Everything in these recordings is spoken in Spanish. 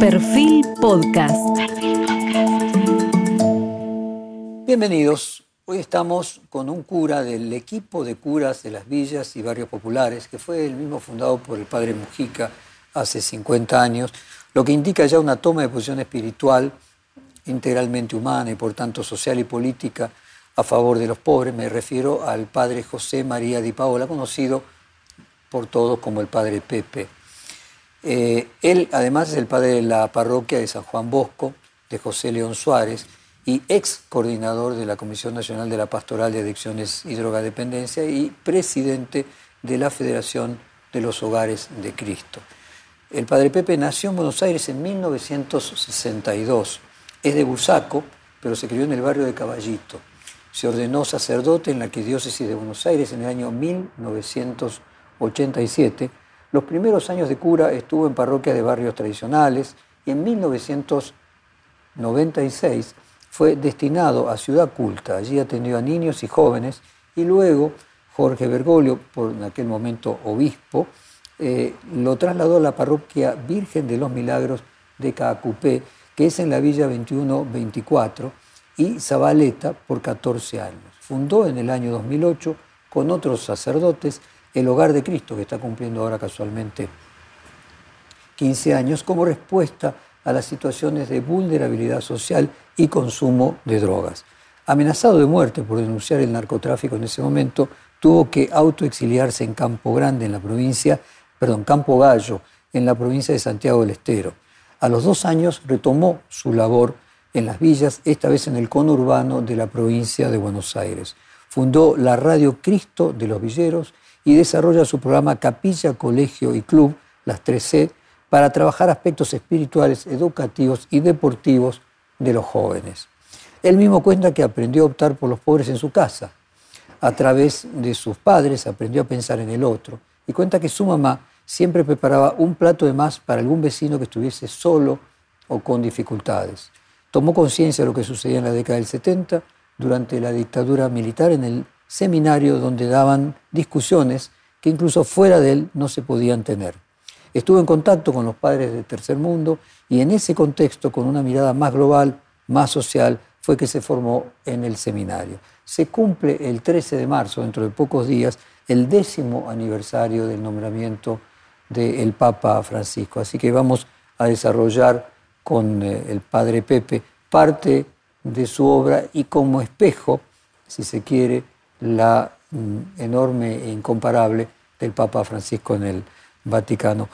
Perfil Podcast. Bienvenidos. Hoy estamos con un cura del equipo de curas de las villas y barrios populares, que fue el mismo fundado por el padre Mujica hace 50 años, lo que indica ya una toma de posición espiritual integralmente humana y por tanto social y política a favor de los pobres. Me refiero al padre José María Di Paola, conocido por todos como el padre Pepe. Eh, él además es el padre de la parroquia de San Juan Bosco, de José León Suárez, y ex coordinador de la Comisión Nacional de la Pastoral de Adicciones y Drogadependencia y presidente de la Federación de los Hogares de Cristo. El padre Pepe nació en Buenos Aires en 1962. Es de Busaco, pero se crió en el barrio de Caballito. Se ordenó sacerdote en la Arquidiócesis de Buenos Aires en el año 1987. Los primeros años de cura estuvo en parroquias de barrios tradicionales y en 1996 fue destinado a Ciudad Culta. Allí atendió a niños y jóvenes y luego Jorge Bergoglio, por aquel momento obispo, eh, lo trasladó a la parroquia Virgen de los Milagros de Caacupé, que es en la Villa 2124, y Zabaleta por 14 años. Fundó en el año 2008 con otros sacerdotes el Hogar de Cristo, que está cumpliendo ahora casualmente 15 años, como respuesta a las situaciones de vulnerabilidad social y consumo de drogas. Amenazado de muerte por denunciar el narcotráfico en ese momento, tuvo que autoexiliarse en Campo Grande, en la provincia, perdón, Campo Gallo, en la provincia de Santiago del Estero. A los dos años retomó su labor en las villas, esta vez en el conurbano de la provincia de Buenos Aires. Fundó la Radio Cristo de los Villeros y desarrolla su programa Capilla, Colegio y Club, las 3C, para trabajar aspectos espirituales, educativos y deportivos de los jóvenes. Él mismo cuenta que aprendió a optar por los pobres en su casa. A través de sus padres aprendió a pensar en el otro y cuenta que su mamá siempre preparaba un plato de más para algún vecino que estuviese solo o con dificultades. Tomó conciencia de lo que sucedía en la década del 70 durante la dictadura militar en el seminario donde daban discusiones que incluso fuera de él no se podían tener. Estuvo en contacto con los padres del tercer mundo y en ese contexto, con una mirada más global, más social, fue que se formó en el seminario. Se cumple el 13 de marzo, dentro de pocos días, el décimo aniversario del nombramiento del Papa Francisco. Así que vamos a desarrollar con eh, el Padre Pepe parte de su obra y como espejo, si se quiere, la mm, enorme e incomparable del Papa Francisco en el Vaticano.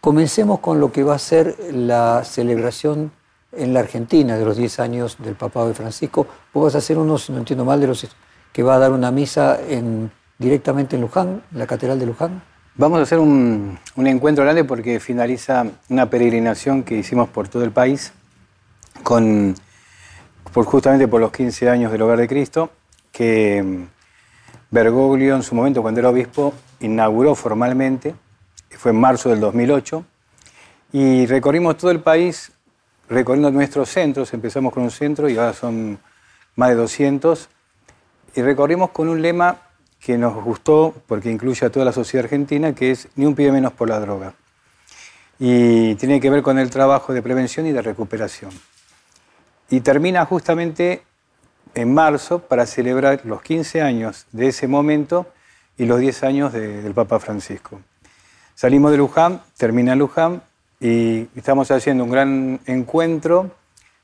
Comencemos con lo que va a ser la celebración en la Argentina de los 10 años del Papado de Francisco. Vos vas a hacer uno, si no entiendo mal, de los que va a dar una misa en, directamente en Luján, en la Catedral de Luján. Vamos a hacer un, encuentro grande porque finaliza una peregrinación que hicimos por todo el país, con, por, justamente por los 15 años del Hogar de Cristo, que mm, Bergoglio en su momento, cuando era obispo, inauguró formalmente, fue en marzo del 2008, y recorrimos todo el país, recorriendo nuestros centros, empezamos con un centro y ahora son más de 200, y recorrimos con un lema que nos gustó porque incluye a toda la sociedad argentina, que es ni un pie menos por la droga. Y tiene que ver con el trabajo de prevención y de recuperación. Y termina justamente en marzo para celebrar los 15 años de ese momento y los 10 años del Papa Francisco. Salimos de Luján, termina Luján y estamos haciendo un gran encuentro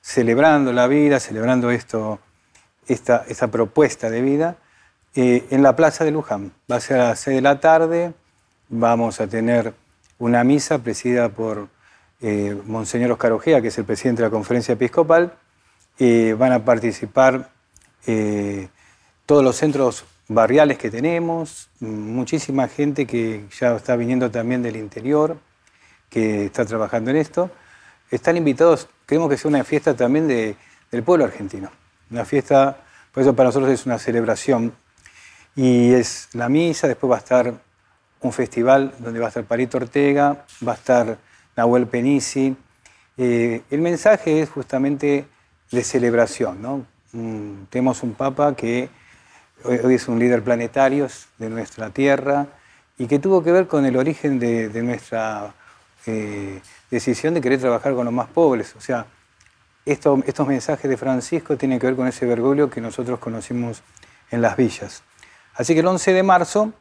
celebrando la vida, celebrando esta, esta propuesta de vida eh, en la Plaza de Luján. Va a ser a las 6 de la tarde, vamos a tener una misa presidida por eh, Monseñor Oscar Ojea, que es el presidente de la conferencia episcopal. van a participar eh, todos los centros barriales que tenemos, muchísima gente que ya está viniendo también del interior, que está trabajando en esto. Están invitados, queremos que sea una fiesta también del pueblo argentino. Una fiesta, por eso para nosotros es una celebración y es la misa, después va a estar un festival donde va a estar Parito Ortega, va a estar Nahuel Penisi. Eh, el mensaje es justamente de celebración. ¿no? Mm, tenemos un papa que hoy, es un líder planetario de nuestra tierra y que tuvo que ver con el origen de, nuestra eh, decisión de querer trabajar con los más pobres. O sea, estos mensajes de Francisco tienen que ver con ese Bergoglio que nosotros conocimos en las villas. Así que el 11 de marzo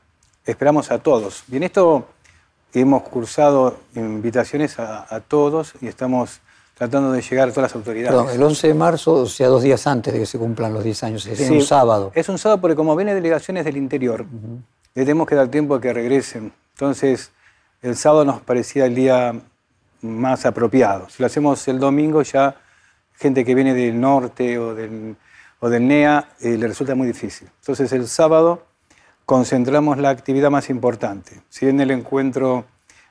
esperamos a todos. Y esto hemos cursado invitaciones a, todos y estamos tratando de llegar a todas las autoridades. Perdón, el 11 de marzo, o sea, dos días antes de que se cumplan los 10 años, es un sábado. Es un sábado porque como vienen delegaciones del interior, le tenemos que dar tiempo a que regresen. Entonces, el sábado nos parecía el día más apropiado. Si lo hacemos el domingo, ya gente que viene del norte o del, o del NEA eh, le resulta muy difícil. Entonces, el sábado concentramos la actividad más importante. Si bien el encuentro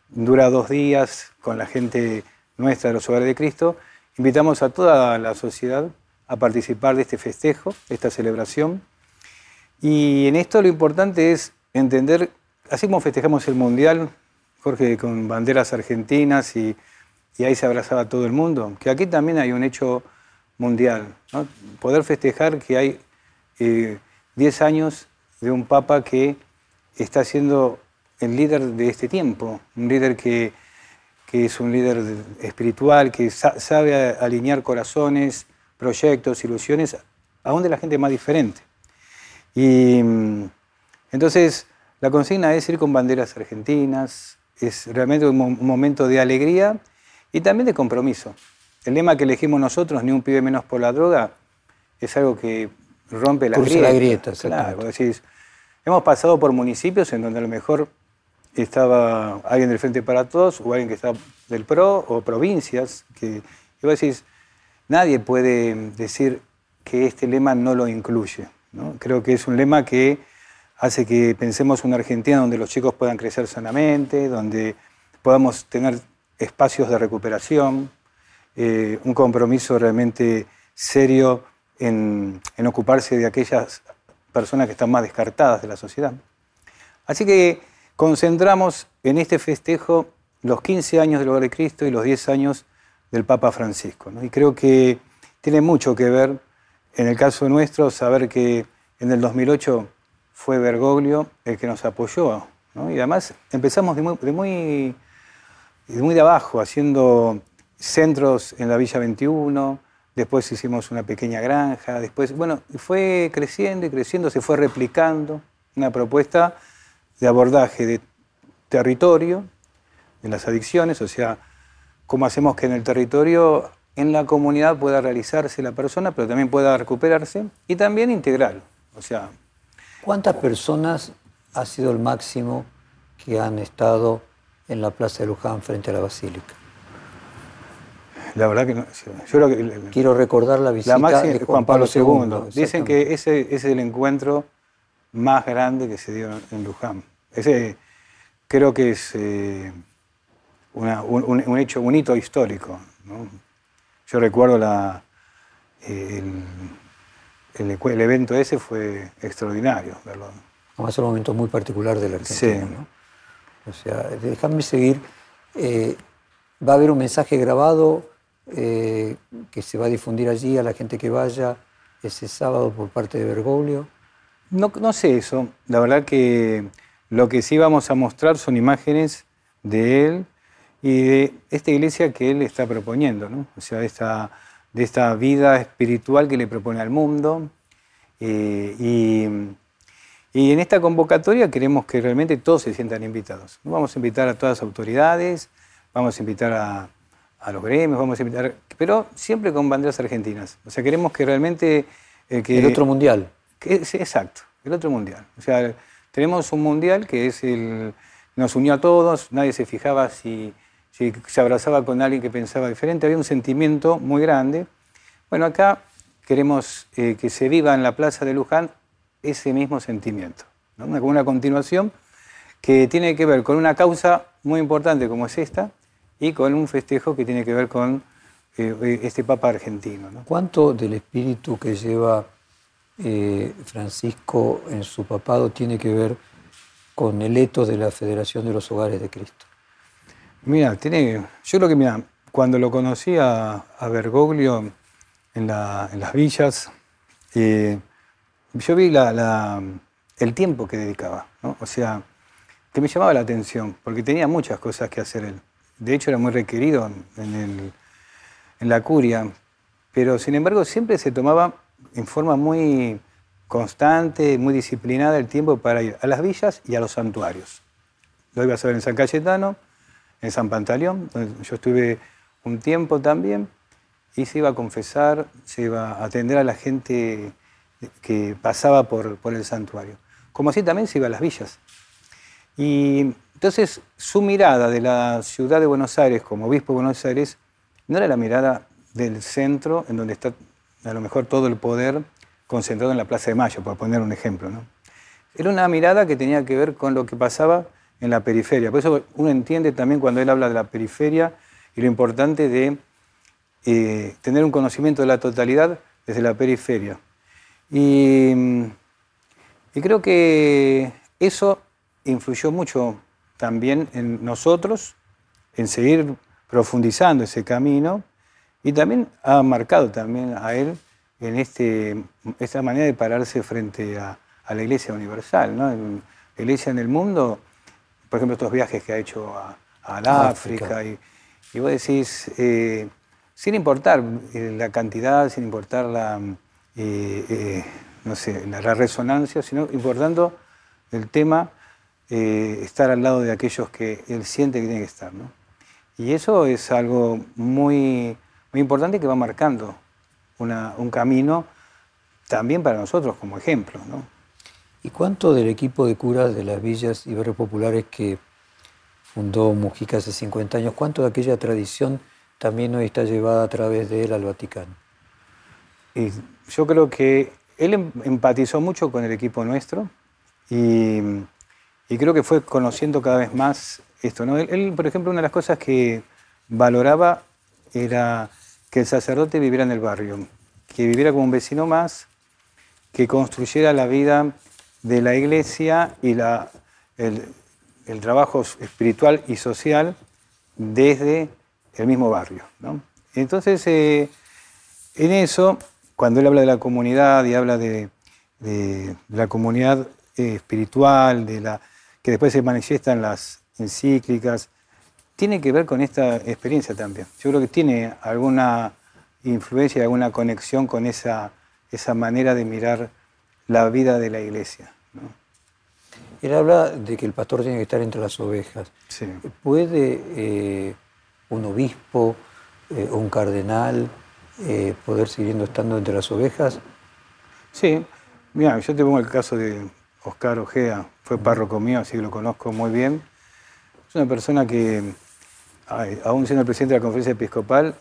dura dos días con la gente nuestra de los hogares de Cristo, invitamos a toda la sociedad a participar de este festejo, de esta celebración. Y en esto lo importante es entender, así como festejamos el Mundial, Jorge, con banderas argentinas y, ahí se abrazaba todo el mundo, que aquí también hay un hecho mundial. Poder festejar que hay 10 eh, años de un papa que está siendo el líder de este tiempo, un líder que, es un líder espiritual, que sabe alinear corazones, proyectos, ilusiones, aún de la gente más diferente. Y mm, entonces la consigna es ir con banderas argentinas, es realmente un, momento de alegría y también de compromiso. El lema que elegimos nosotros, ni un pibe menos por la droga, es algo que rompe la grieta. La grieta claro, decís, hemos pasado por municipios en donde a lo mejor estaba alguien del Frente para Todos o alguien que está del PRO o provincias que y vos decís, nadie puede decir que este lema no lo incluye. Creo que es un lema que hace que pensemos una Argentina donde los chicos puedan crecer sanamente, donde podamos tener espacios de recuperación, eh, un compromiso realmente serio en, ocuparse de aquellas personas que están más descartadas de la sociedad. Así que concentramos en este festejo los 15 años del Hogar de Cristo y los 10 años del Papa Francisco. Y creo que tiene mucho que ver, en el caso nuestro, saber que en el 2008 fue Bergoglio el que nos apoyó. Y además empezamos de muy, de muy, de muy de abajo, haciendo centros en la Villa 21, después hicimos una pequeña granja, después, bueno, fue creciendo y creciendo, se fue replicando una propuesta de abordaje de territorio, de las adicciones, o sea, cómo hacemos que en el territorio, en la comunidad pueda realizarse la persona, pero también pueda recuperarse, y también integral, o sea, ¿Cuántas personas ha sido el máximo que han estado en la Plaza de Luján frente a la Basílica? La verdad que no. Quiero recordar la visita de Juan, Pablo, II. Dicen que ese, es el encuentro más grande que se dio en Luján. Ese creo que es eh, un, hecho, un hito histórico. Yo recuerdo la, el, evento ese fue extraordinario, ¿verdad? Además, es un momento muy particular de la Argentina. Sí. ¿no? O sea, déjame seguir. Eh, va a haber un mensaje grabado eh, que se va a difundir allí a la gente que vaya ese sábado por parte de Bergoglio. No, no sé eso. La verdad que lo que sí vamos a mostrar son imágenes de él y de esta iglesia que él está proponiendo, ¿no? O sea, esta de esta vida espiritual que le propone al mundo. Eh, y, en esta convocatoria queremos que realmente todos se sientan invitados. Vamos a invitar a todas las autoridades, vamos a invitar a, los gremios, vamos a invitar, pero siempre con banderas argentinas. O sea, queremos que realmente... Eh, el otro mundial. exacto, el otro mundial. O sea, tenemos un mundial que es el, nos unió a todos, nadie se fijaba si si se abrazaba con alguien que pensaba diferente, había un sentimiento muy grande. Bueno, acá queremos eh, que se viva en la Plaza de Luján ese mismo sentimiento, ¿no? una, una continuación que tiene que ver con una causa muy importante como es esta y con un festejo que tiene que ver con eh, este Papa argentino. ¿Cuánto del espíritu que lleva eh, Francisco en su papado tiene que ver con el eto de la Federación de los Hogares de Cristo? Mira, tiene, yo lo que, mira, cuando lo conocí a, Bergoglio en, las villas, eh, yo vi el tiempo que dedicaba, o sea, que me llamaba la atención, porque tenía muchas cosas que hacer él. de hecho era muy requerido en, en la curia, pero sin embargo siempre se tomaba en forma muy constante, muy disciplinada el tiempo para ir a las villas y a los santuarios. Lo iba a saber en San Cayetano, en San Pantaleón, donde yo estuve un tiempo también, y se iba a confesar, se iba a atender a la gente que pasaba por, por el santuario. Como así también se iba a las villas. Y entonces su mirada de la ciudad de Buenos Aires como obispo de Buenos Aires no era la mirada del centro, en donde está a lo mejor todo el poder concentrado en la Plaza de Mayo, para poner un ejemplo. ¿no? Era una mirada que tenía que ver con lo que pasaba en la periferia. Por eso uno entiende también cuando él habla de la periferia y lo importante de eh, tener un conocimiento de la totalidad desde la periferia. Y, y creo que eso influyó mucho también en nosotros, en seguir profundizando ese camino, y también ha marcado también a él en este, esta manera de pararse frente a, la Iglesia Universal. ¿no? La Iglesia en el mundo, por ejemplo, estos viajes que ha hecho a, a África, y, y, vos decís, eh, sin importar eh, la cantidad, sin importar la, eh, no sé, la, resonancia, sino importando el tema, estar al lado de aquellos que él siente que tiene que estar. ¿no? Y eso es algo muy, muy importante que va marcando un camino también para nosotros como ejemplo. ¿no? ¿Y cuánto del equipo de curas de las villas y barrios populares que fundó Mujica hace 50 años, cuánto de aquella tradición también hoy está llevada a través de él al Vaticano? Y yo creo que él em, empatizó mucho con el equipo nuestro y, creo que fue conociendo cada vez más esto. ¿no? él, por ejemplo, una de las cosas que valoraba era que el sacerdote viviera en el barrio, que viviera como un vecino más, que construyera la vida de la iglesia y la, el, trabajo espiritual y social desde el mismo barrio. Entonces, eh, en eso, cuando él habla de la comunidad y habla de, la comunidad eh, espiritual, de la, que después se manifiesta en las encíclicas, tiene que ver con esta experiencia también. Yo creo que tiene alguna influencia, alguna conexión con esa, esa manera de mirar la vida de la iglesia. Él habla de que el pastor tiene que estar entre las ovejas. ¿Puede eh, un obispo eh, un cardenal eh, poder seguir estando entre las ovejas? Sí, mira, yo te pongo el caso de Oscar Ojea, fue párroco mío, así que lo conozco muy bien. Es una persona que aún siendo el presidente de la conferencia episcopal,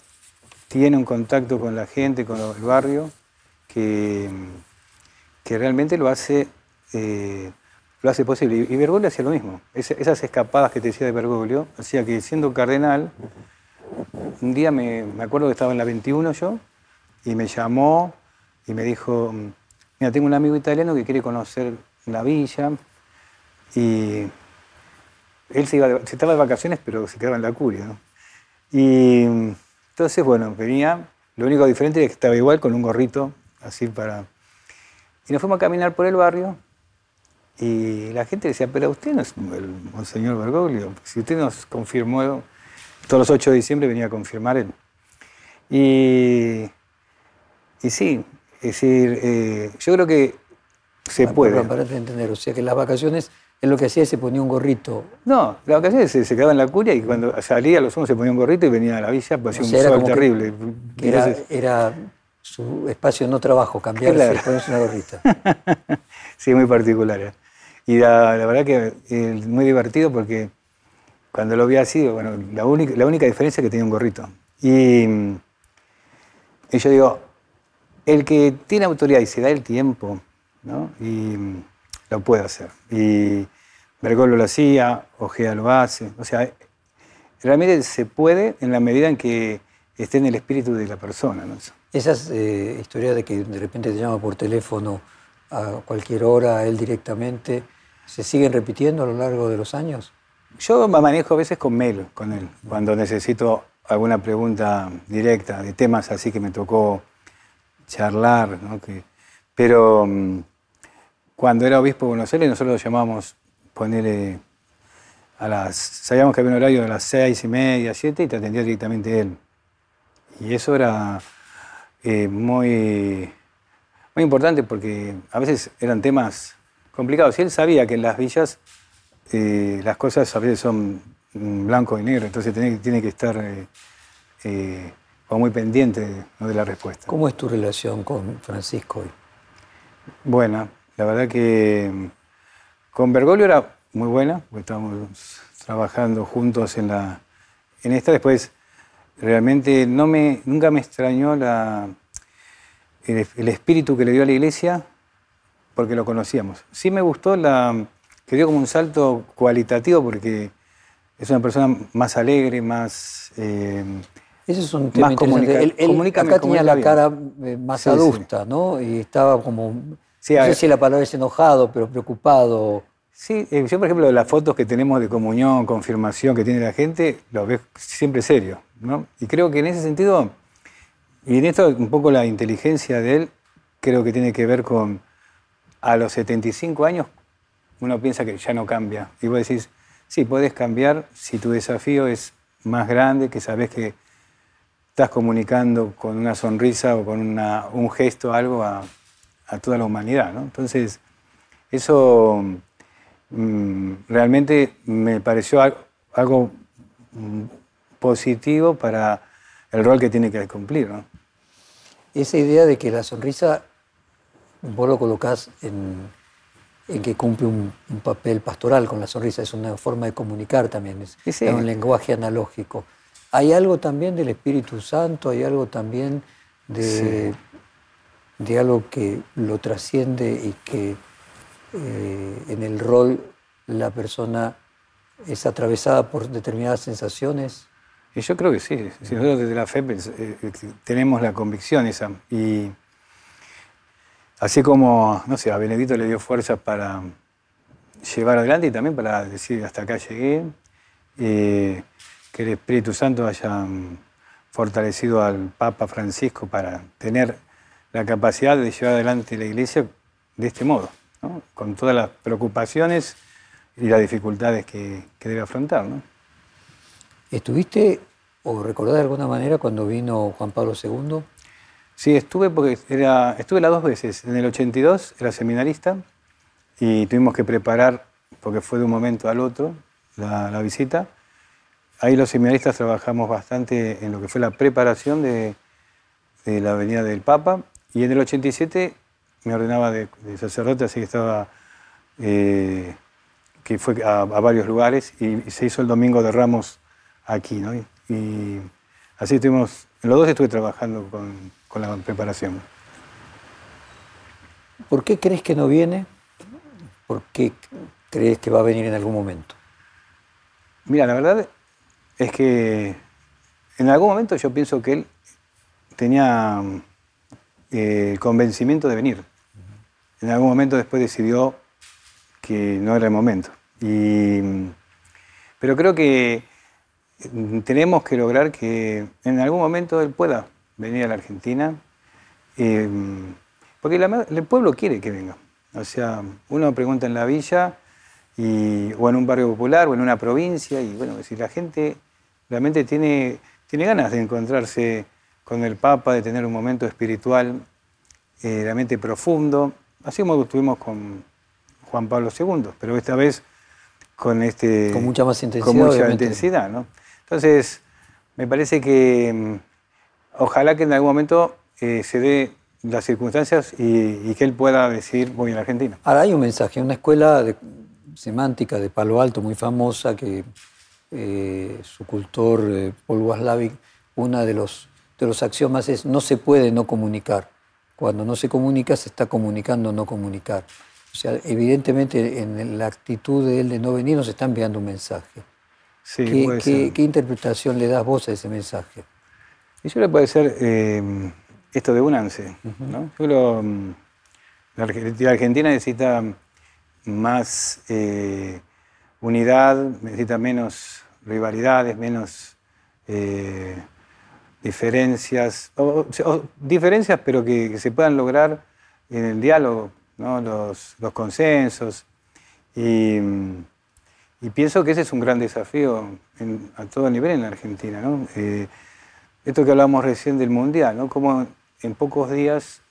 tiene un contacto con la gente, con el barrio, que, que realmente lo hace, eh, lo hace posible. Y Bergoglio hacía lo mismo. esas escapadas que te decía de Bergoglio, hacía que siendo cardenal, un día me, me, acuerdo que estaba en la 21 yo, y me llamó y me dijo, mira, tengo un amigo italiano que quiere conocer la villa, y él se, iba estaba de vacaciones, pero se quedaba en la curia. ¿no? Y entonces, bueno, venía, lo único diferente es que estaba igual con un gorrito, así para... Y nos fuimos a caminar por el barrio y la gente decía, pero usted no es el Monseñor Bergoglio, si usted nos confirmó, todos los 8 de diciembre venía a confirmar él. Y, y sí, es decir, eh, yo creo que se puede. Para entender, o sea que las vacaciones en lo que hacía se ponía un gorrito. No, la vacaciones se, se quedaba en la curia y cuando salía los unos se ponía un gorrito y venía a la villa, pues hacía un sol terrible. era, su espacio no trabajo, cambiarse y ponerse una gorrita. sí, muy particular. ¿eh? Y la, verdad que es muy divertido porque cuando lo vi así, bueno, la única, la única diferencia es que tenía un gorrito. Y, y yo digo, el que tiene autoridad y se da el tiempo, ¿no? Y, lo puede hacer. Y Bergoglio lo hacía, Ojea lo hace. O sea, realmente se puede en la medida en que esté en el espíritu de la persona. ¿no? Esas eh, historias de que de repente te llama por teléfono a cualquier hora, a él directamente, ¿se siguen repitiendo a lo largo de los años? Yo me manejo a veces con mail con él, cuando necesito alguna pregunta directa de temas así que me tocó charlar, ¿no? que, pero mm, cuando era obispo de Buenos Aires, nosotros lo llamábamos ponerle a las, sabíamos que había un horario de las seis y media, siete, y te atendía directamente él. Y eso era eh, muy, muy importante porque a veces eran temas complicados. Y él sabía que en las villas eh, las cosas a veces son blanco y negro, entonces tiene, tiene que estar eh, muy pendiente de la respuesta. ¿Cómo es tu relación con Francisco hoy? Buena, la verdad que con Bergoglio era muy buena, porque estábamos trabajando juntos en, la, en esta. Después, realmente no me, nunca me extrañó la, el, espíritu que le dio a la iglesia, porque lo conocíamos. Sí me gustó la, que dio como un salto cualitativo, porque es una persona más alegre, más... Eh, ese es un tema interesante. Él, acá tenía la cara eh, más adusta, ¿no? Y estaba como, no sé si la palabra es enojado, pero preocupado. Sí, eh, yo por ejemplo las fotos que tenemos de comunión, confirmación que tiene la gente, lo ves siempre serio, ¿no? Y creo que en ese sentido, y en esto un poco la inteligencia de él, creo que tiene que ver con, a los 75 años, uno piensa que ya no cambia. Y vos decís, sí, puedes cambiar si tu desafío es más grande, que sabes que estás comunicando con una sonrisa o con un gesto, algo a, a toda la humanidad, ¿no? Entonces, eso Mm, realmente me pareció algo, mm, positivo para el rol que tiene que cumplir. Esa idea de que la sonrisa vos lo colocás en, que cumple un, papel pastoral con la sonrisa, es una forma de comunicar también, es, un lenguaje analógico. ¿Hay algo también del Espíritu Santo? ¿Hay algo también de, de algo que lo trasciende y que eh, en el rol la persona es atravesada por determinadas sensaciones? Y yo creo que sí. nosotros desde la fe eh, eh, tenemos la convicción esa. Y así como, no sé, a Benedito le dio fuerza para llevar adelante y también para decir hasta acá llegué, que el Espíritu Santo haya fortalecido al Papa Francisco para tener la capacidad de llevar adelante la Iglesia de este modo con todas las preocupaciones y las dificultades que, debe afrontar. ¿no? ¿Estuviste o recordás de alguna manera cuando vino Juan Pablo II? Sí, estuve porque era, estuve las dos veces. En el 82 era seminarista y tuvimos que preparar, porque fue de un momento al otro, la, visita. Ahí los seminaristas trabajamos bastante en lo que fue la preparación de, de la venida del Papa. Y en el 87 me ordenaba de, sacerdote, así que estaba, eh, que fue a, varios lugares y, se hizo el domingo de Ramos aquí, ¿no? Y, así estuvimos, en los dos estuve trabajando con, con la preparación. ¿Por qué crees que no viene? ¿Por qué crees que va a venir en algún momento? Mira, la verdad es que en algún momento yo pienso que él tenía eh, convencimiento de venir en algún momento después decidió que no era el momento. pero creo que tenemos que lograr que en algún momento él pueda venir a la Argentina, eh, porque el pueblo quiere que venga. O sea, uno pregunta en la villa o en un barrio popular o en una provincia y bueno, si la gente realmente tiene, tiene ganas de encontrarse con el Papa, de tener un momento espiritual eh, realmente profundo, así como estuvimos con Juan Pablo II, pero esta vez con este con mucha más intensidad, con mucha intensidad, ¿no? Entonces me parece que mm, ojalá que en algún momento eh, se dé las circunstancias y, que él pueda decir voy a la Argentina. Ahora hay un mensaje, una escuela de, semántica de Palo Alto muy famosa que eh, su cultor eh, Paul Waslavic, una de los de los axiomas es no se puede no comunicar. Cuando no se comunica, se está comunicando no comunicar. O sea, evidentemente en la actitud de él de no venir nos está enviando un mensaje. Sí, ¿Qué, ¿qué, interpretación le das vos a ese mensaje? Y yo le puede ser eh, esto de unance. ¿no? Yo mm, la Argentina necesita más eh, unidad, necesita menos rivalidades, menos eh, diferencias, o, diferencias pero que, se puedan lograr en el diálogo, ¿no? los, consensos. Y, Y pienso que ese es un gran desafío a todo nivel en la Argentina. ¿no? Eh, esto que hablábamos recién del Mundial, ¿no? como en pocos días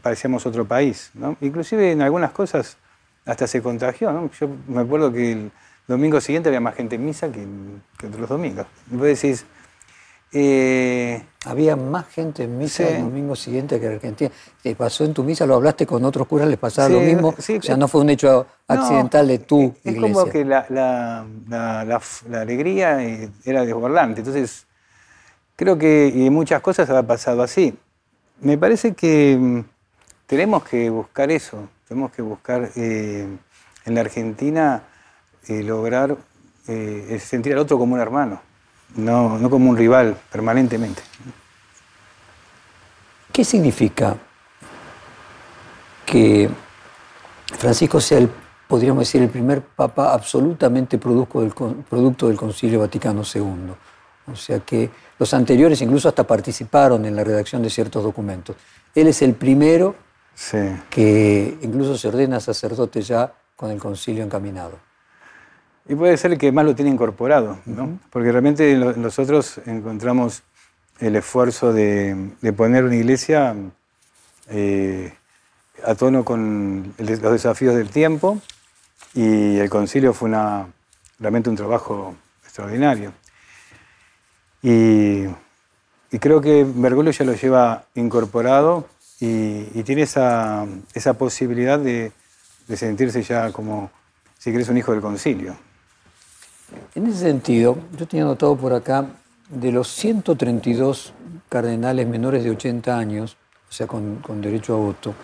parecíamos otro país. ¿no? Inclusive en algunas cosas hasta se contagió. ¿no? Yo me acuerdo que el domingo siguiente había más gente en misa que, que otros domingos. Vos decís, eh, había más gente en misa el domingo siguiente que en Argentina. ¿Te pasó en tu misa? ¿Lo hablaste con otros curas? ¿Les pasaba lo mismo? o sea, no fue un hecho accidental de tu es, iglesia. Es como que la, alegría eh, era desbordante. Entonces, creo que y muchas cosas ha pasado así. Me parece que mm, tenemos que buscar eso. Tenemos que buscar eh, en la Argentina lograr sentir al otro como un hermano no, no como un rival permanentemente. ¿Qué significa que Francisco sea, el, podríamos decir, el primer papa absolutamente producto del, producto del Concilio Vaticano II? O sea que los anteriores incluso hasta participaron en la redacción de ciertos documentos. Él es el primero que incluso se ordena sacerdote ya con el concilio encaminado. Y puede ser el que más lo tiene incorporado, ¿no? Porque realmente nosotros encontramos el esfuerzo de, poner una iglesia eh, a tono con los desafíos del tiempo y el concilio fue una, realmente un trabajo extraordinario. Y, creo que Bergoglio ya lo lleva incorporado y, tiene esa, posibilidad de, de sentirse ya como, si querés, un hijo del concilio. En ese sentido, yo tenía notado por acá, de los 132 cardenales menores de 80 años, o sea, con, derecho a voto,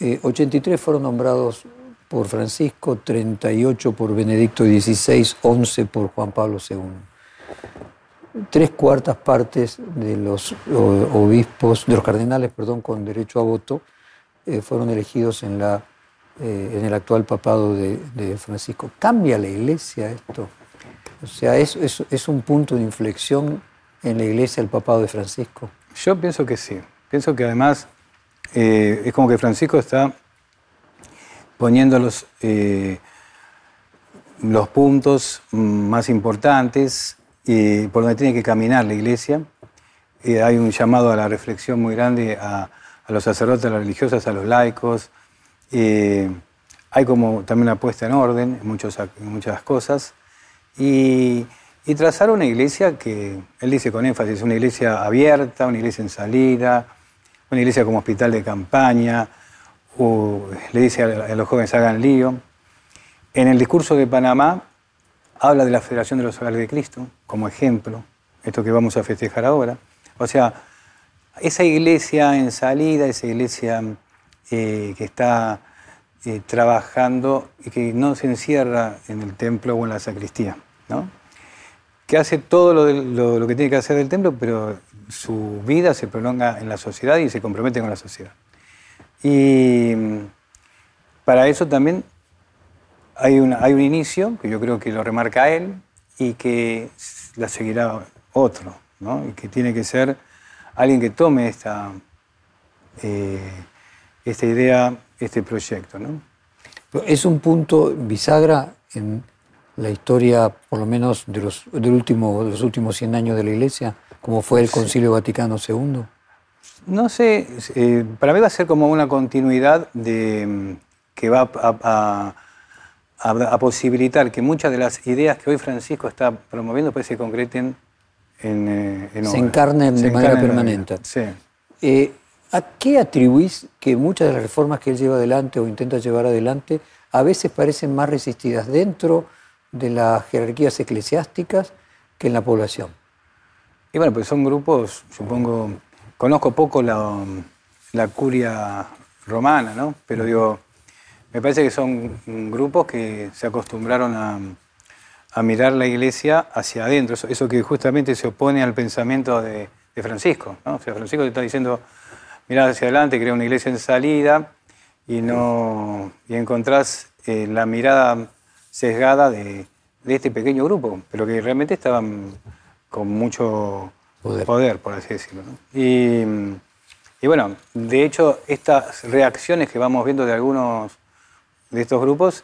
83 eh, fueron nombrados por Francisco, 38 por Benedicto XVI, 11 por Juan Pablo II. Tres cuartas partes de los obispos, de los cardenales, perdón, con derecho a voto, eh, fueron elegidos en la eh, en el actual papado de, Francisco. ¿Cambia la iglesia esto? O sea, ¿es, es, un punto de inflexión en la iglesia el papado de Francisco? Yo pienso que sí. Pienso que además eh, es como que Francisco está poniendo los, eh, los puntos más importantes y por donde tiene que caminar la iglesia. hay un llamado a la reflexión muy grande a, a los sacerdotes, a las religiosas, a los laicos, eh, hay como también una puesta en orden en, muchas cosas. Y, trazar una iglesia que, él dice con énfasis, una iglesia abierta, una iglesia en salida, una iglesia como hospital de campaña, le dice a, los jóvenes hagan lío. En el discurso de Panamá habla de la Federación de los Hogares de Cristo como ejemplo, esto que vamos a festejar ahora. O sea, esa iglesia en salida, esa iglesia eh, que está eh, trabajando y que no se encierra en el templo o en la sacristía, ¿no? que hace todo lo, lo, que tiene que hacer del templo, pero su vida se prolonga en la sociedad y se compromete con la sociedad. Y mm, para eso también hay, hay un inicio, que yo creo que lo remarca él, y que la seguirá otro, ¿no? y que tiene que ser alguien que tome esta, eh, esta idea, este proyecto. ¿no? Es un punto bisagra en la historia, por lo menos de los, del último, de los últimos 100 años de la Iglesia, como fue el Concilio Vaticano II. No sé, eh, para mí va a ser como una continuidad de, que va a, a, posibilitar que muchas de las ideas que hoy Francisco está promoviendo pues, se concreten en, eh, en Se encarnen de manera permanente. Sí. Eh, ¿A qué atribuís que muchas de las reformas que él lleva adelante o intenta llevar adelante a veces parecen más resistidas dentro de las jerarquías eclesiásticas que en la población? Y bueno, pues son grupos, supongo, conozco poco la, curia romana, ¿no? Pero digo, me parece que son grupos que se acostumbraron a, mirar la iglesia hacia adentro, eso, que justamente se opone al pensamiento de, Francisco. O sea, Francisco te está diciendo mirás hacia adelante, crea una iglesia en salida y, no, y encontrás eh, la mirada sesgada de, este pequeño grupo, pero que realmente estaban con mucho poder, por así decirlo. Y, bueno, de hecho, estas reacciones que vamos viendo de algunos de estos grupos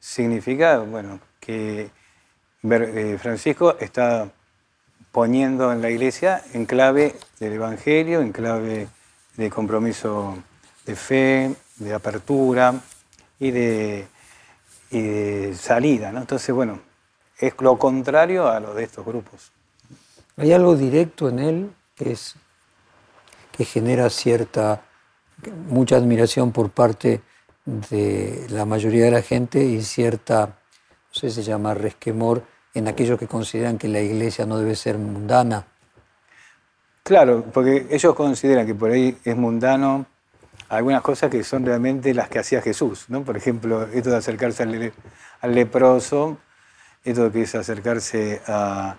significa, bueno, que eh, Francisco está poniendo en la iglesia en clave del Evangelio, en clave de compromiso de fe, de apertura y de, salida. Entonces, bueno, es lo contrario a lo de estos grupos. Hay algo directo en él que es que genera cierta mucha admiración por parte de la mayoría de la gente y cierta, no sé si se llama resquemor en aquellos que consideran que la iglesia no debe ser mundana. Claro, porque ellos consideran que por ahí es mundano algunas cosas que son realmente las que hacía Jesús, ¿no? Por ejemplo, esto de acercarse al, leproso, esto que es acercarse a,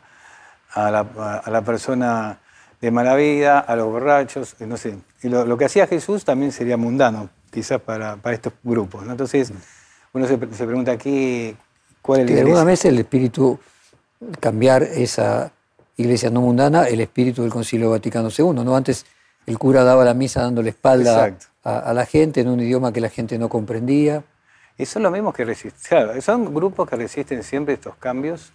la, persona de mala vida, a los borrachos, no sé. Y lo, que hacía Jesús también sería mundano, quizás para, estos grupos, Entonces, uno se, pregunta aquí, ¿cuál es el De alguna vez el espíritu, cambiar esa iglesia no mundana, el espíritu del Concilio Vaticano II, ¿no? Antes el cura daba la misa dando la espalda a, la gente en un idioma que la gente no comprendía. Y son los mismos que resisten, son grupos que resisten siempre estos cambios,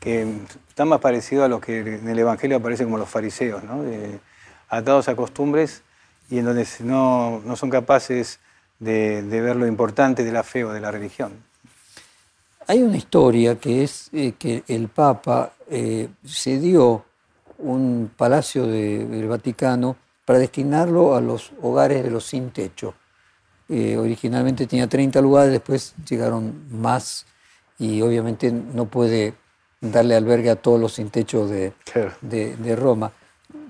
que están más parecidos a los que en el Evangelio aparecen como los fariseos, ¿no? atados a costumbres y en donde no, no son capaces de, ver lo importante de la fe o de la religión. Hay una historia que es eh, que el Papa eh, cedió un palacio del Vaticano para destinarlo a los hogares de los sin techo. Eh, originalmente tenía 30 lugares, después llegaron más y obviamente no puede darle albergue a todos los sin techo de, de, Roma.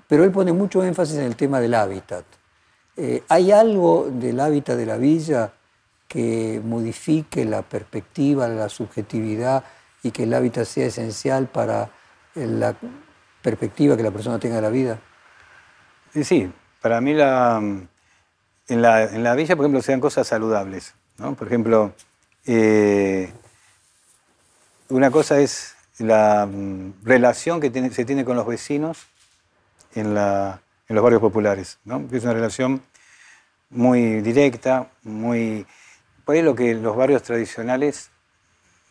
Pero él pone mucho énfasis en el tema del hábitat. Eh, ¿Hay algo del hábitat de la villa que modifique la perspectiva, la subjetividad y que el hábitat sea esencial para la perspectiva que la persona tenga de la vida? Sí, para mí la, en, la, villa, por ejemplo, sean cosas saludables. Por ejemplo, eh, una cosa es la mm, relación que se tiene con los vecinos en, los barrios populares, que es una relación muy directa, muy... Por ahí lo que los barrios tradicionales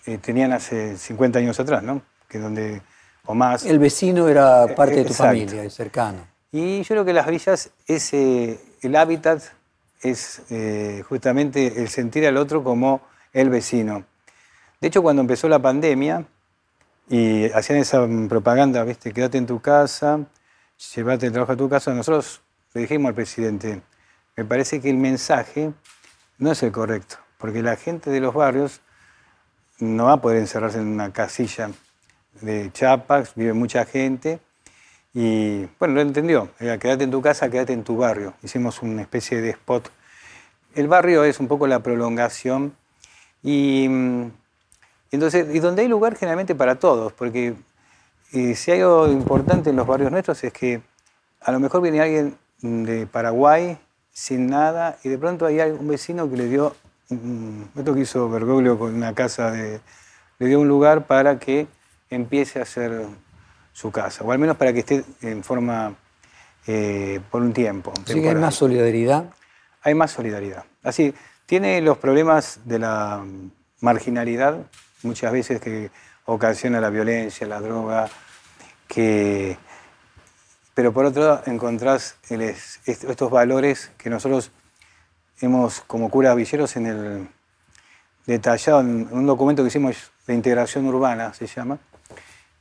eh, tenían hace 50 años atrás, ¿no? que donde, o más... El vecino era parte de tu familia, cercano. Y yo creo que las villas, ese, el hábitat es eh, justamente el sentir al otro como el vecino. De hecho, cuando empezó la pandemia y hacían esa propaganda, ¿viste? quédate en tu casa, llévate el trabajo a tu casa, nosotros le dijimos al presidente, me parece que el mensaje no es el correcto, porque la gente de los barrios no va a poder encerrarse en una casilla de chapas, vive mucha gente y bueno, lo entendió. quédate en tu casa, quédate en tu barrio. Hicimos una especie de spot. El barrio es un poco la prolongación y, mm, entonces, y donde hay lugar generalmente para todos, porque eh, si hay algo importante en los barrios nuestros es que a lo mejor viene alguien de Paraguay sin nada y de pronto hay un vecino que le dio, esto que hizo Bergoglio con una casa, de, le dio un lugar para que empiece a hacer su casa, o al menos para que esté en forma eh, por un tiempo. ¿Sí hay más solidaridad? Hay más solidaridad. Así, tiene los problemas de la marginalidad, muchas veces que ocasiona la violencia, la droga, que... pero por otro lado encontrás estos valores que nosotros hemos, como curas villeros, en el detallado en un documento que hicimos de integración urbana, se llama,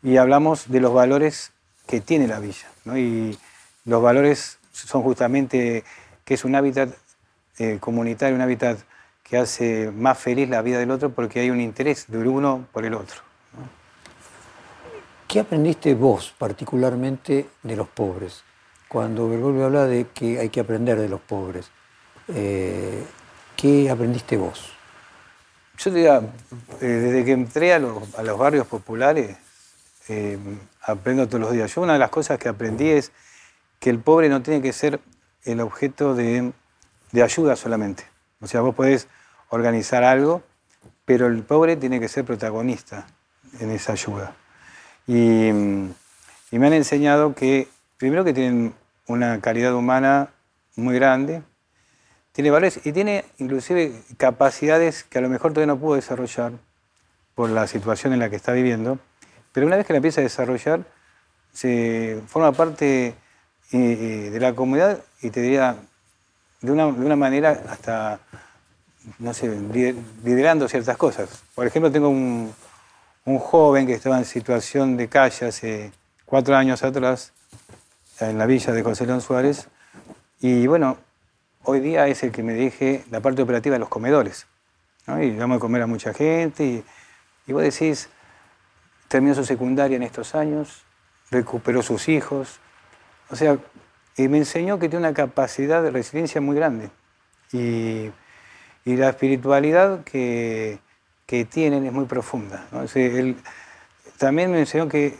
y hablamos de los valores que tiene la villa. Y los valores son justamente que es un hábitat eh, comunitario, un hábitat que hace más feliz la vida del otro porque hay un interés de uno por el otro. ¿Qué aprendiste vos particularmente de los pobres? Cuando Bergoglio habla de que hay que aprender de los pobres, eh, ¿qué aprendiste vos? Yo diría, eh, desde que entré a los, barrios populares, eh, aprendo todos los días. Yo una de las cosas que aprendí es que el pobre no tiene que ser el objeto de, ayuda solamente. O sea, vos podés organizar algo, pero el pobre tiene que ser protagonista en esa ayuda. Y, me han enseñado que, primero que tienen una calidad humana muy grande, tiene valores y tiene inclusive capacidades que a lo mejor todavía no pudo desarrollar, por la situación en la que está viviendo, pero una vez que la empieza a desarrollar, se forma parte eh, eh, de la comunidad y te diría de una, de una manera hasta, no sé, liderando ciertas cosas. Por ejemplo, tengo un, un joven que estaba en situación de calle hace cuatro años atrás, en la villa de José León Suárez, y bueno, hoy día es el que me dirige la parte operativa de los comedores. Y vamos a comer a mucha gente, y, y vos decís, terminó su secundaria en estos años, recuperó sus hijos, o sea, y me enseñó que tiene una capacidad de resiliencia muy grande. Y, y la espiritualidad que, que tienen es muy profunda. también me enseñó que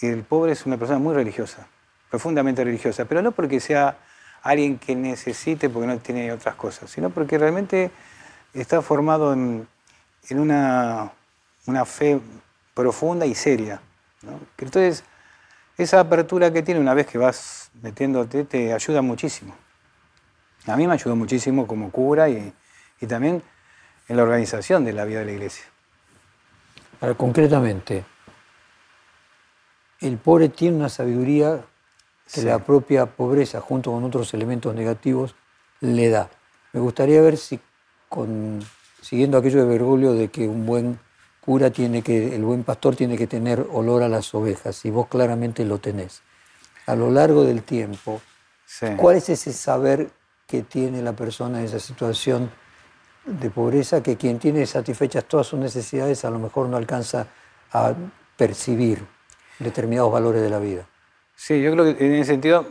el pobre es una persona muy religiosa, profundamente religiosa, pero no porque sea alguien que necesite porque no tiene otras cosas, sino porque realmente está formado en, una, una, fe profunda y seria. Entonces, esa apertura que tiene una vez que vas metiéndote te ayuda muchísimo. A mí me ayudó muchísimo como cura y, y también en la organización de la vida de la iglesia. Ahora, concretamente, el pobre tiene una sabiduría que la propia pobreza, junto con otros elementos negativos, le da. Me gustaría ver si, con, siguiendo aquello de Bergoglio, de que un buen cura tiene que, el buen pastor tiene que tener olor a las ovejas, y vos claramente lo tenés. A lo largo del tiempo, ¿cuál es ese saber que tiene la persona en esa situación de pobreza que quien tiene satisfechas todas sus necesidades a lo mejor no alcanza a percibir determinados valores de la vida. Sí, yo creo que en ese sentido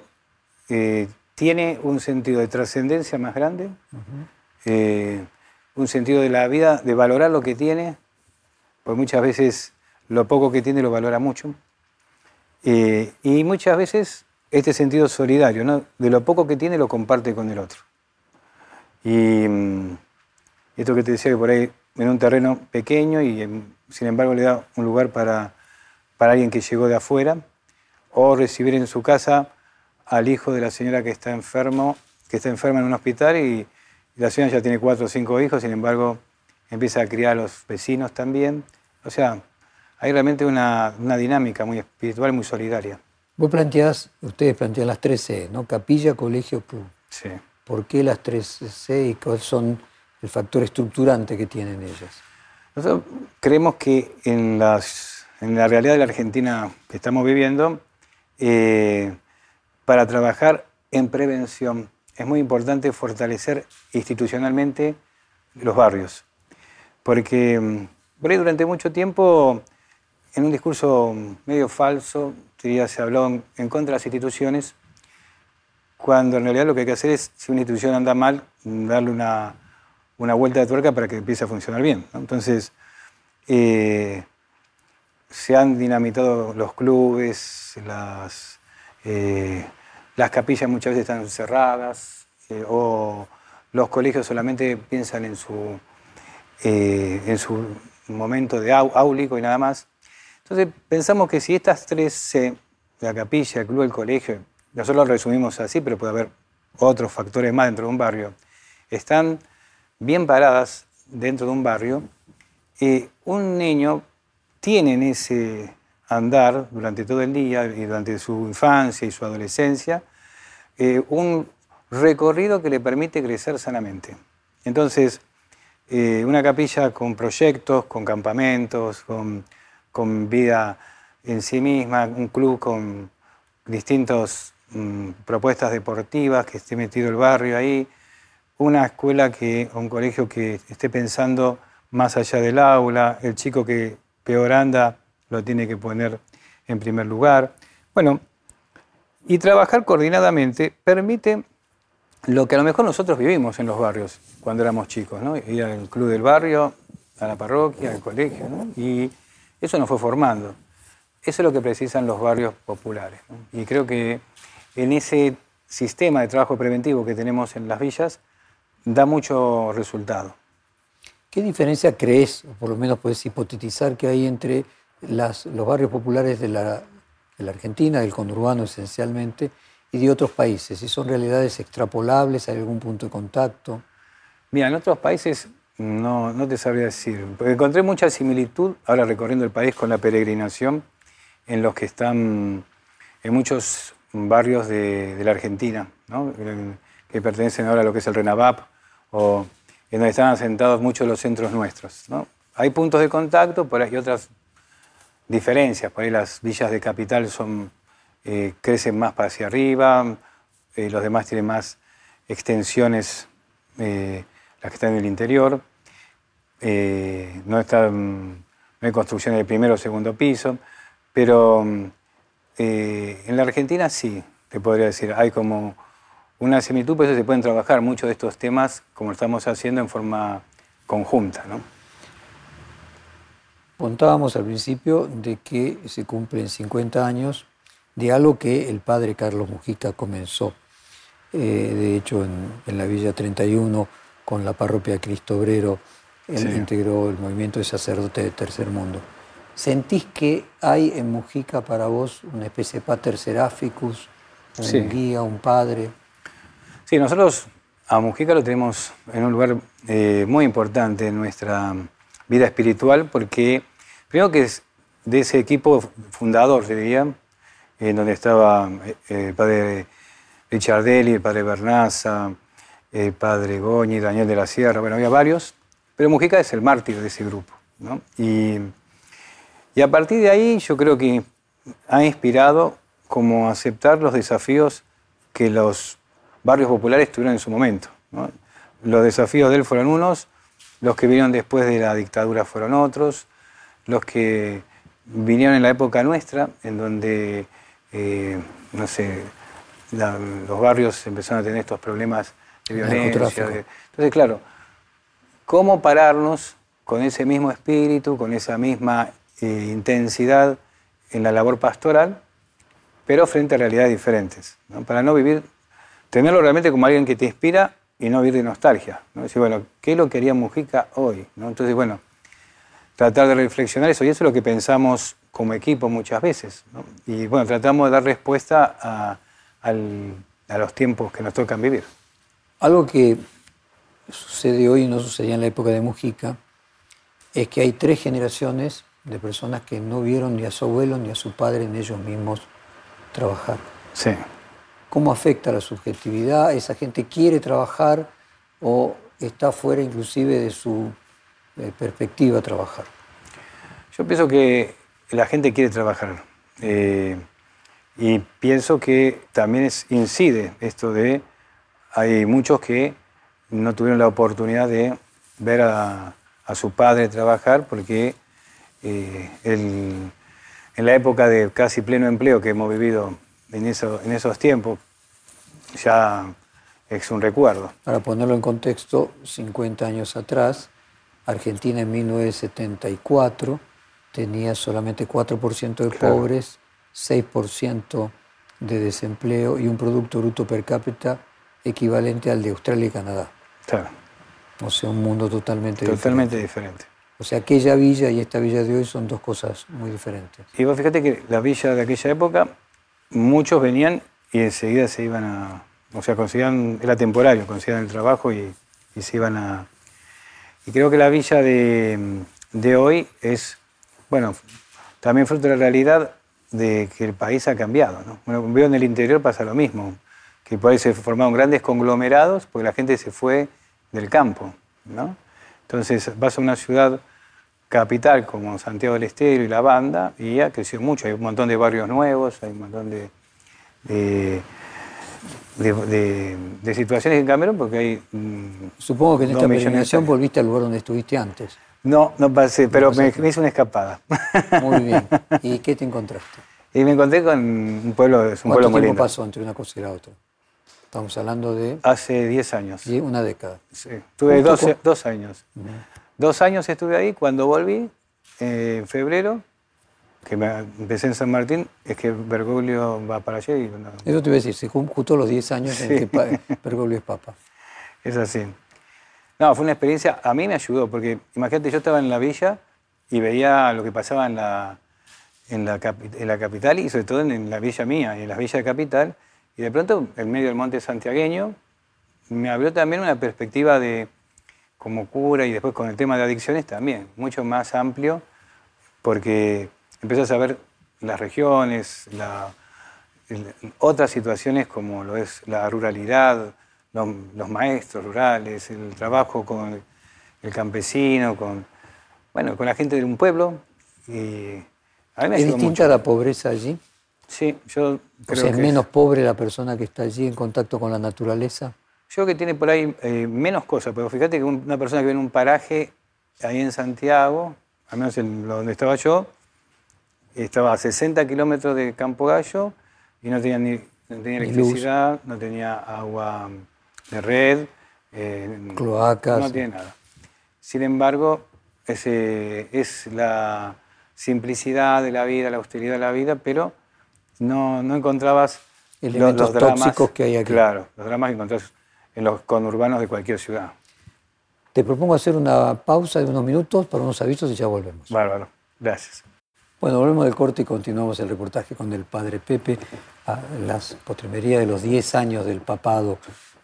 eh, tiene un sentido de trascendencia más grande, eh, un sentido de la vida, de valorar lo que tiene, porque muchas veces lo poco que tiene lo valora mucho, eh, y muchas veces este sentido solidario, ¿no? de lo poco que tiene lo comparte con el otro. Y mm, esto que te decía que por ahí en un terreno pequeño y em, sin embargo le da un lugar para, para alguien que llegó de afuera, o recibir en su casa al hijo de la señora que está enfermo, que está enferma en un hospital y, la señora ya tiene cuatro o cinco hijos, sin embargo empieza a criar a los vecinos también. O sea, hay realmente una, una dinámica muy espiritual, muy solidaria. Vos planteás, ustedes plantean las tres C, ¿no? Capilla, colegio, club. Sí. ¿Por qué las tres C y cuáles son el factor estructurante que tienen ellas. Nosotros creemos que en, las, en la realidad de la Argentina que estamos viviendo, eh, para trabajar en prevención es muy importante fortalecer institucionalmente los barrios. Porque mm, por durante mucho tiempo, en un discurso medio falso, se habló en contra de las instituciones, cuando en realidad lo que hay que hacer es, si una institución anda mal, darle una, una vuelta de tuerca para que empiece a funcionar bien. Entonces, eh, se han dinamitado los clubes, las, eh, las capillas muchas veces están cerradas, eh, o los colegios solamente piensan en su, en su momento de áulico y nada más. Entonces, pensamos que si estas tres C, la capilla, el club, el colegio, nosotros lo resumimos así, pero puede haber otros factores más dentro de un barrio, están bien paradas dentro de un barrio, un niño tiene en ese andar durante todo el día y durante su infancia y su adolescencia eh, un recorrido que le permite crecer sanamente. Entonces, eh, una capilla con proyectos, con campamentos, con, con, vida en sí misma, un club con distintas mm, propuestas deportivas, que esté metido el barrio ahí, una escuela que, un colegio que esté pensando más allá del aula, el chico que peor anda lo tiene que poner en primer lugar. Bueno, y trabajar coordinadamente permite lo que a lo mejor nosotros vivimos en los barrios cuando éramos chicos, ¿no? ir al club del barrio, a la parroquia, al colegio, y eso nos fue formando. Eso es lo que precisan los barrios populares. Y creo que en ese sistema de trabajo preventivo que tenemos en las villas, da mucho resultado. ¿Qué diferencia crees, o por lo menos puedes hipotetizar, que hay entre los barrios populares de la, Argentina, del conurbano esencialmente, y de otros países? ¿Si son realidades extrapolables? ¿Hay algún punto de contacto? Mira, en otros países No, no te sabría decir. Porque encontré mucha similitud, ahora recorriendo el país, con la peregrinación en los que están en muchos barrios de, la Argentina, que pertenecen ahora a lo que es el RENAVAP, o en donde están asentados muchos de los centros nuestros. ¿no? Hay puntos de contacto, por ahí otras diferencias. Por ahí las villas de capital son, eh, crecen más para hacia arriba, eh, los demás tienen más extensiones, eh, las que están en el interior. no, están, no hay construcción del primero o segundo piso, pero en la Argentina sí, te podría decir, hay como una similitud, por eso se pueden trabajar muchos de estos temas como estamos haciendo en forma conjunta. ¿no? Contábamos al principio de que se cumplen 50 años de algo que el padre Carlos Mujica comenzó. Eh, de hecho, en, la Villa 31, con la parroquia Cristo Obrero, él integró el movimiento de sacerdote de Tercer Mundo. ¿Sentís que hay en Mujica para vos una especie de pater seraficus, un guía, un padre? Sí, nosotros a Mujica lo tenemos en un lugar eh, muy importante en nuestra vida espiritual porque Primero que es de ese equipo fundador, diría, en donde estaba eh, el padre Richardelli, el padre Bernaza, el padre Goñi, Daniel de la Sierra, bueno, había varios, pero Mujica es el mártir de ese grupo. Y, y a partir de ahí yo creo que ha inspirado como aceptar los desafíos que los barrios populares tuvieron en su momento. Los desafíos de él fueron unos, los que vinieron después de la dictadura fueron otros, los que vinieron en la época nuestra, en donde, eh, no sé, los barrios empezaron a tener estos problemas de violencia. entonces, claro, ¿cómo pararnos con ese mismo espíritu, con esa misma eh, intensidad en la labor pastoral, pero frente a realidades diferentes? Para no vivir, tenerlo realmente como alguien que te inspira y no vivir de nostalgia. ¿no? Decir, bueno, ¿qué lo quería Mujica hoy? ¿no? Entonces, bueno, tratar de reflexionar eso, y eso es lo que pensamos como equipo muchas veces. Y bueno, tratamos de dar respuesta a, los tiempos que nos tocan vivir. Algo que sucede hoy y no sucedía en la época de Mujica es que hay tres generaciones de personas que no vieron ni a su abuelo ni a su padre en ellos mismos trabajar. Sí. ¿Cómo afecta la subjetividad? ¿Esa gente quiere trabajar o está fuera inclusive de su perspectiva trabajar? Yo pienso que la gente quiere trabajar eh, y pienso que también incide esto de, hay muchos que no tuvieron la oportunidad de ver a, su padre trabajar porque eh, en la época de casi pleno empleo que hemos vivido en, eso, en esos tiempos, ya es un recuerdo. Para ponerlo en contexto, 50 años atrás, Argentina en 1974 tenía solamente 4% de pobres, 6% de desempleo y un Producto Bruto Per cápita equivalente al de Australia y Canadá. Claro. O sea, un mundo totalmente, totalmente diferente. O sea, aquella villa y esta villa de hoy son dos cosas muy diferentes. Y vos fíjate que la villa de aquella época, muchos venían y enseguida se iban a... O sea, conseguían, era temporario, conseguían el trabajo y se iban a, y creo que la villa de, hoy es, bueno, también fruto de la realidad de que el país ha cambiado. ¿no? Bueno, veo en el interior pasa lo mismo, que por ahí se formaron grandes conglomerados porque la gente se fue del campo. ¿no? Entonces vas a una ciudad capital como Santiago del Estero y La Banda y ha crecido mucho. Hay un montón de barrios nuevos, hay un montón de de, situaciones en Camerún porque hay... Mm, Supongo que en esta peregrinación volviste al lugar donde estuviste antes. No, no pasé, pero me, hice una escapada. Muy bien. ¿Y qué te encontraste? Y me encontré con un pueblo, es un pueblo muy tiempo pasó entre una cosa y la otra? Estamos hablando de... Hace 10 años. Una década. Sí, estuve dos, años. Dos años estuve ahí, cuando volví, eh, en febrero, que me empecé en San Martín, es que Bergoglio va para allá. Y, Eso te iba a decir, se justo los 10 años en que Bergoglio es papa. Es así. No, fue una experiencia, a mí me ayudó, porque imagínate, yo estaba en la villa y veía lo que pasaba en la, en la, en la capital y sobre todo en, la villa mía, en la villa de capital, y de pronto, en medio del monte santiagueño, me abrió también una perspectiva de como cura y después con el tema de adicciones también, mucho más amplio, porque empezás a ver las regiones, otras situaciones como lo es la ruralidad, los, maestros rurales, el trabajo con el campesino, con, bueno, con la gente de un pueblo. Y a ¿Es distinta la pobreza allí? Sí, yo creo o sea, ¿es menos pobre la persona que está allí en contacto con la naturaleza? Yo creo que tiene por ahí eh, menos cosas, pero fíjate que una persona que vive en un paraje ahí en Santiago, al menos en donde estaba yo, estaba a 60 kilómetros de Campo Gallo y no tenía, ni, tenía electricidad, no tenía agua de red, eh, cloacas. No tiene nada. Sin embargo, ese, es la simplicidad de la vida, la austeridad de la vida, pero no, no encontrabas elementos los, tóxicos que hay aquí. Claro, los dramas que encontrás en los conurbanos de cualquier ciudad. Te propongo hacer una pausa de unos minutos para unos avisos y ya volvemos. Bárbaro, gracias. Bueno, volvemos del corte y continuamos el reportaje con el padre Pepe a las postrimerías de los 10 años del papado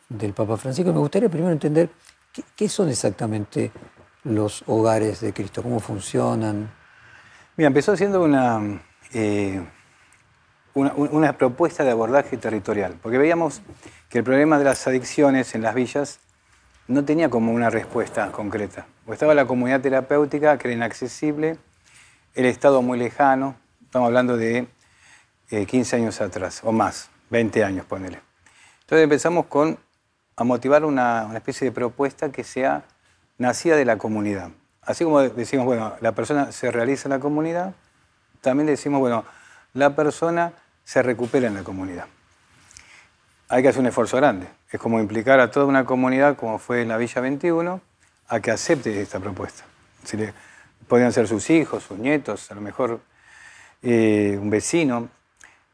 del Papa Francisco. Me gustaría primero entender qué, son exactamente los hogares de Cristo, cómo funcionan. Mira, empezó siendo una, eh, una, propuesta de abordaje territorial, porque veíamos que el problema de las adicciones en las villas no tenía como una respuesta concreta. O estaba la comunidad terapéutica, que era inaccesible, el Estado muy lejano, estamos hablando de 15 eh, años atrás, o más, 20 años, ponele. Entonces empezamos con, a motivar una, una especie de propuesta que sea nacida de la comunidad. Así como decimos, bueno, la persona se realiza en la comunidad, también decimos, bueno, la persona se recupera en la comunidad. Hay que hacer un esfuerzo grande. Es como implicar a toda una comunidad, como fue en la Villa 21, a que acepte esta propuesta. Si podrían ser sus hijos, sus nietos, a lo mejor eh, un vecino.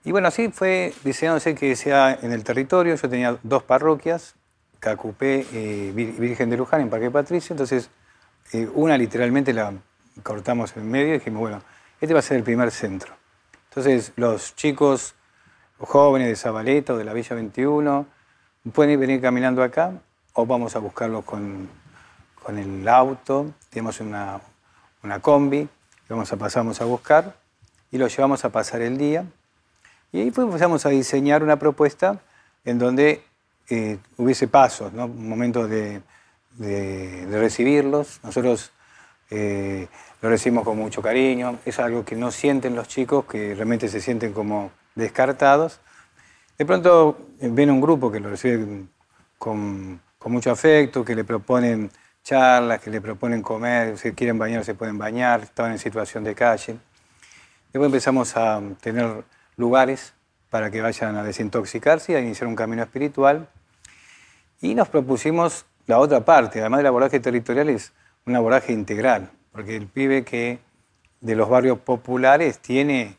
Y bueno, así fue diseñándose que sea en el territorio. Yo tenía dos parroquias, Cacupé y eh, Virgen de Luján en Parque Patricio. Entonces, eh, una literalmente la cortamos en medio y dijimos, bueno, este va a ser el primer centro. Entonces, los chicos jóvenes de Zabaleta o de la Villa 21 pueden venir caminando acá o vamos a buscarlos con, con el auto. Tenemos una, una combi, vamos a pasamos a buscar y los llevamos a pasar el día. Y ahí pues empezamos a diseñar una propuesta en donde eh, hubiese pasos, ¿no? un momento de, de, recibirlos. Nosotros eh, lo recibimos con mucho cariño, es algo que no sienten los chicos, que realmente se sienten como descartados. De pronto eh, ven un grupo que lo recibe con, mucho afecto, que le proponen charlas, que le proponen comer, si quieren bañar se pueden bañar, estaban en situación de calle. Después empezamos a tener lugares para que vayan a desintoxicarse y a iniciar un camino espiritual. Y nos propusimos la otra parte, además del abordaje territorial, es un abordaje integral porque el pibe que de los barrios populares tiene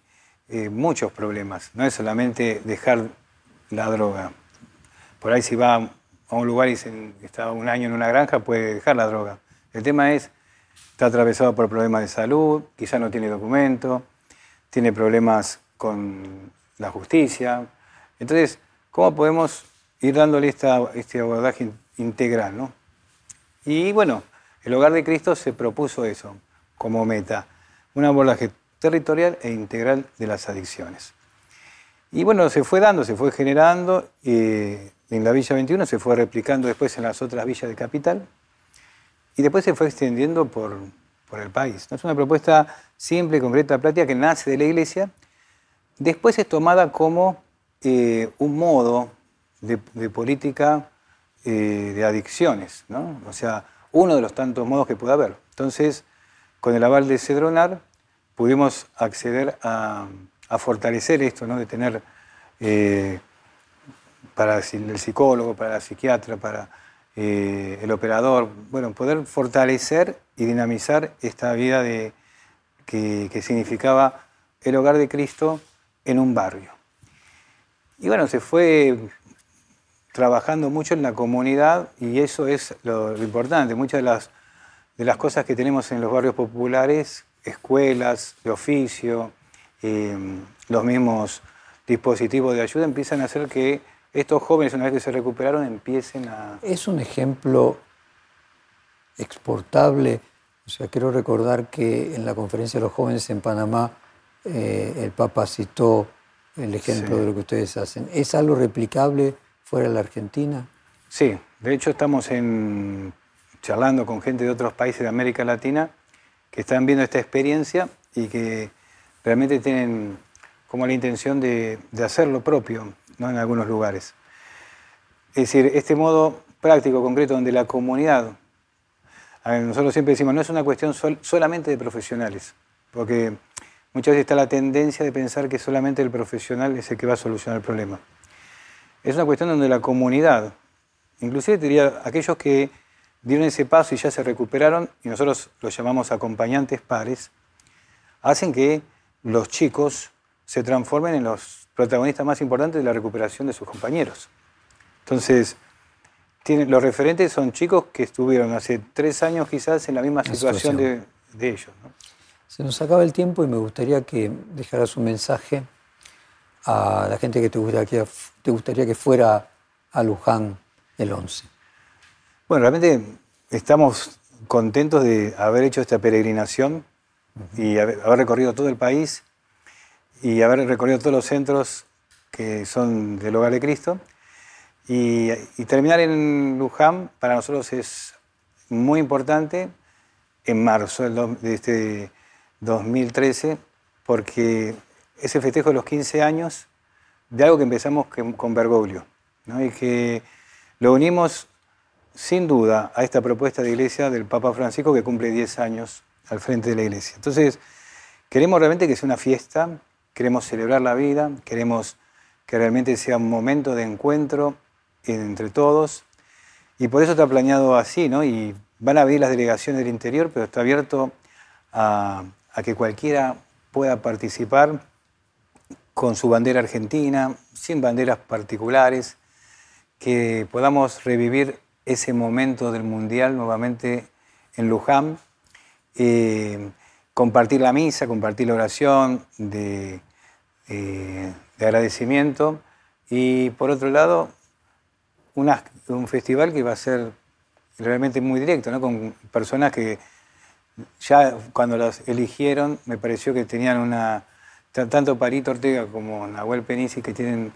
eh, muchos problemas. No es solamente dejar la droga. Por ahí si va a un lugar y está un año en una granja, puede dejar la droga. El tema es, está atravesado por problemas de salud, quizá no tiene documento, tiene problemas con la justicia. Entonces, ¿cómo podemos ir dándole esta, este abordaje integral? ¿no? Y bueno, el Hogar de Cristo se propuso eso como meta, un abordaje territorial e integral de las adicciones. Y bueno, se fue dando, se fue generando, en la Villa 21 se fue replicando después en las otras villas de capital y después se fue extendiendo por, el país. Es una propuesta simple, concreta, práctica que nace de la iglesia, después es tomada como eh, un modo de, política eh, de adicciones, ¿no? O sea, uno de los tantos modos que puede haber. Entonces, con el aval de Cedronar, pudimos acceder a, fortalecer esto, ¿no? de tener eh, para el psicólogo, para la psiquiatra, para eh, el operador, bueno, poder fortalecer y dinamizar esta vida de, que, que significaba el hogar de Cristo en un barrio. Y bueno, se fue trabajando mucho en la comunidad y eso es lo, importante. Muchas de las, de las cosas que tenemos en los barrios populares, escuelas de oficio, em, los mismos dispositivos de ayuda empiezan a hacer que estos jóvenes, una vez que se recuperaron, empiecen a... Es un ejemplo exportable. O sea, quiero recordar que en la conferencia de los jóvenes en Panamá eh, el Papa citó el ejemplo de lo que ustedes hacen. ¿Es algo replicable fuera de la Argentina? Sí, de hecho estamos en, charlando con gente de otros países de América Latina que están viendo esta experiencia y que realmente tienen como la intención de, de hacer lo propio ¿no? en algunos lugares. Es decir, este modo práctico, concreto, donde la comunidad, nosotros siempre decimos, no es una cuestión solamente de profesionales, porque muchas veces está la tendencia de pensar que solamente el profesional es el que va a solucionar el problema. Es una cuestión donde la comunidad, inclusive diría aquellos que dieron ese paso y ya se recuperaron, y nosotros los llamamos acompañantes pares, hacen que los chicos se transformen en los protagonistas más importantes de la recuperación de sus compañeros. Entonces, los referentes son chicos que estuvieron hace tres años quizás en la misma situación, De, ellos. Se nos acaba el tiempo y me gustaría que dejaras un mensaje a la gente que te gustaría que, te gustaría que fuera a Luján el 11. Bueno, realmente estamos contentos de haber hecho esta peregrinación y haber, recorrido todo el país y haber recorrido todos los centros que son del Hogar de Cristo. Y, terminar en Luján para nosotros es muy importante en marzo de este 2013, porque es el festejo de los 15 años de algo que empezamos con Bergoglio, y que lo unimos sin duda a esta propuesta de iglesia del Papa Francisco que cumple 10 años al frente de la iglesia. Entonces, queremos realmente que sea una fiesta, queremos celebrar la vida, queremos que realmente sea un momento de encuentro entre todos, y por eso está planeado así, ¿no? Y van a venir las delegaciones del interior, pero está abierto a que cualquiera pueda participar con su bandera argentina, sin banderas particulares, que podamos revivir ese momento del Mundial nuevamente en Luján, eh, compartir la misa, compartir la oración de, eh, agradecimiento y por otro lado un festival que va a ser realmente muy directo, con personas que ya cuando las eligieron me pareció que tenían una, tanto Parito Ortega como Nahuel Penisi que tienen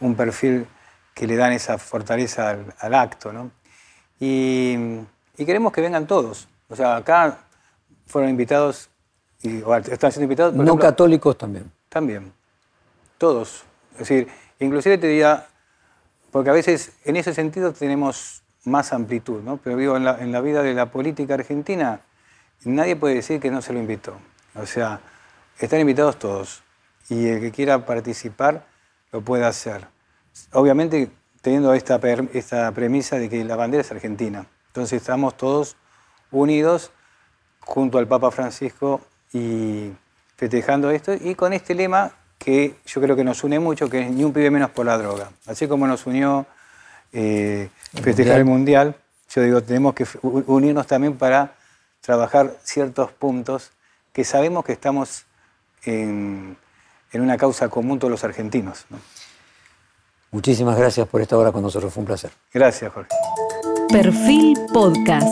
un perfil que le dan esa fortaleza al, al acto. ¿no? Y, queremos que vengan todos. O sea, acá fueron invitados, y, están siendo invitados. no católicos también. También. Todos. Es decir, inclusive te diría, porque a veces en ese sentido tenemos más amplitud, ¿no? Pero digo, en la, en la vida de la política argentina, nadie puede decir que no se lo invitó. O sea, están invitados todos. Y el que quiera participar lo puede hacer. Obviamente teniendo esta, esta premisa de que la bandera es argentina. Entonces estamos todos unidos junto al Papa Francisco y festejando esto y con este lema que yo creo que nos une mucho, que es ni un pibe menos por la droga. Así como nos unió eh, festejar el mundial, yo digo, tenemos que unirnos también para trabajar ciertos puntos que sabemos que estamos en, en una causa común todos los argentinos. Muchísimas gracias por esta hora con nosotros, fue un placer. Gracias, Jorge. Perfil Podcast.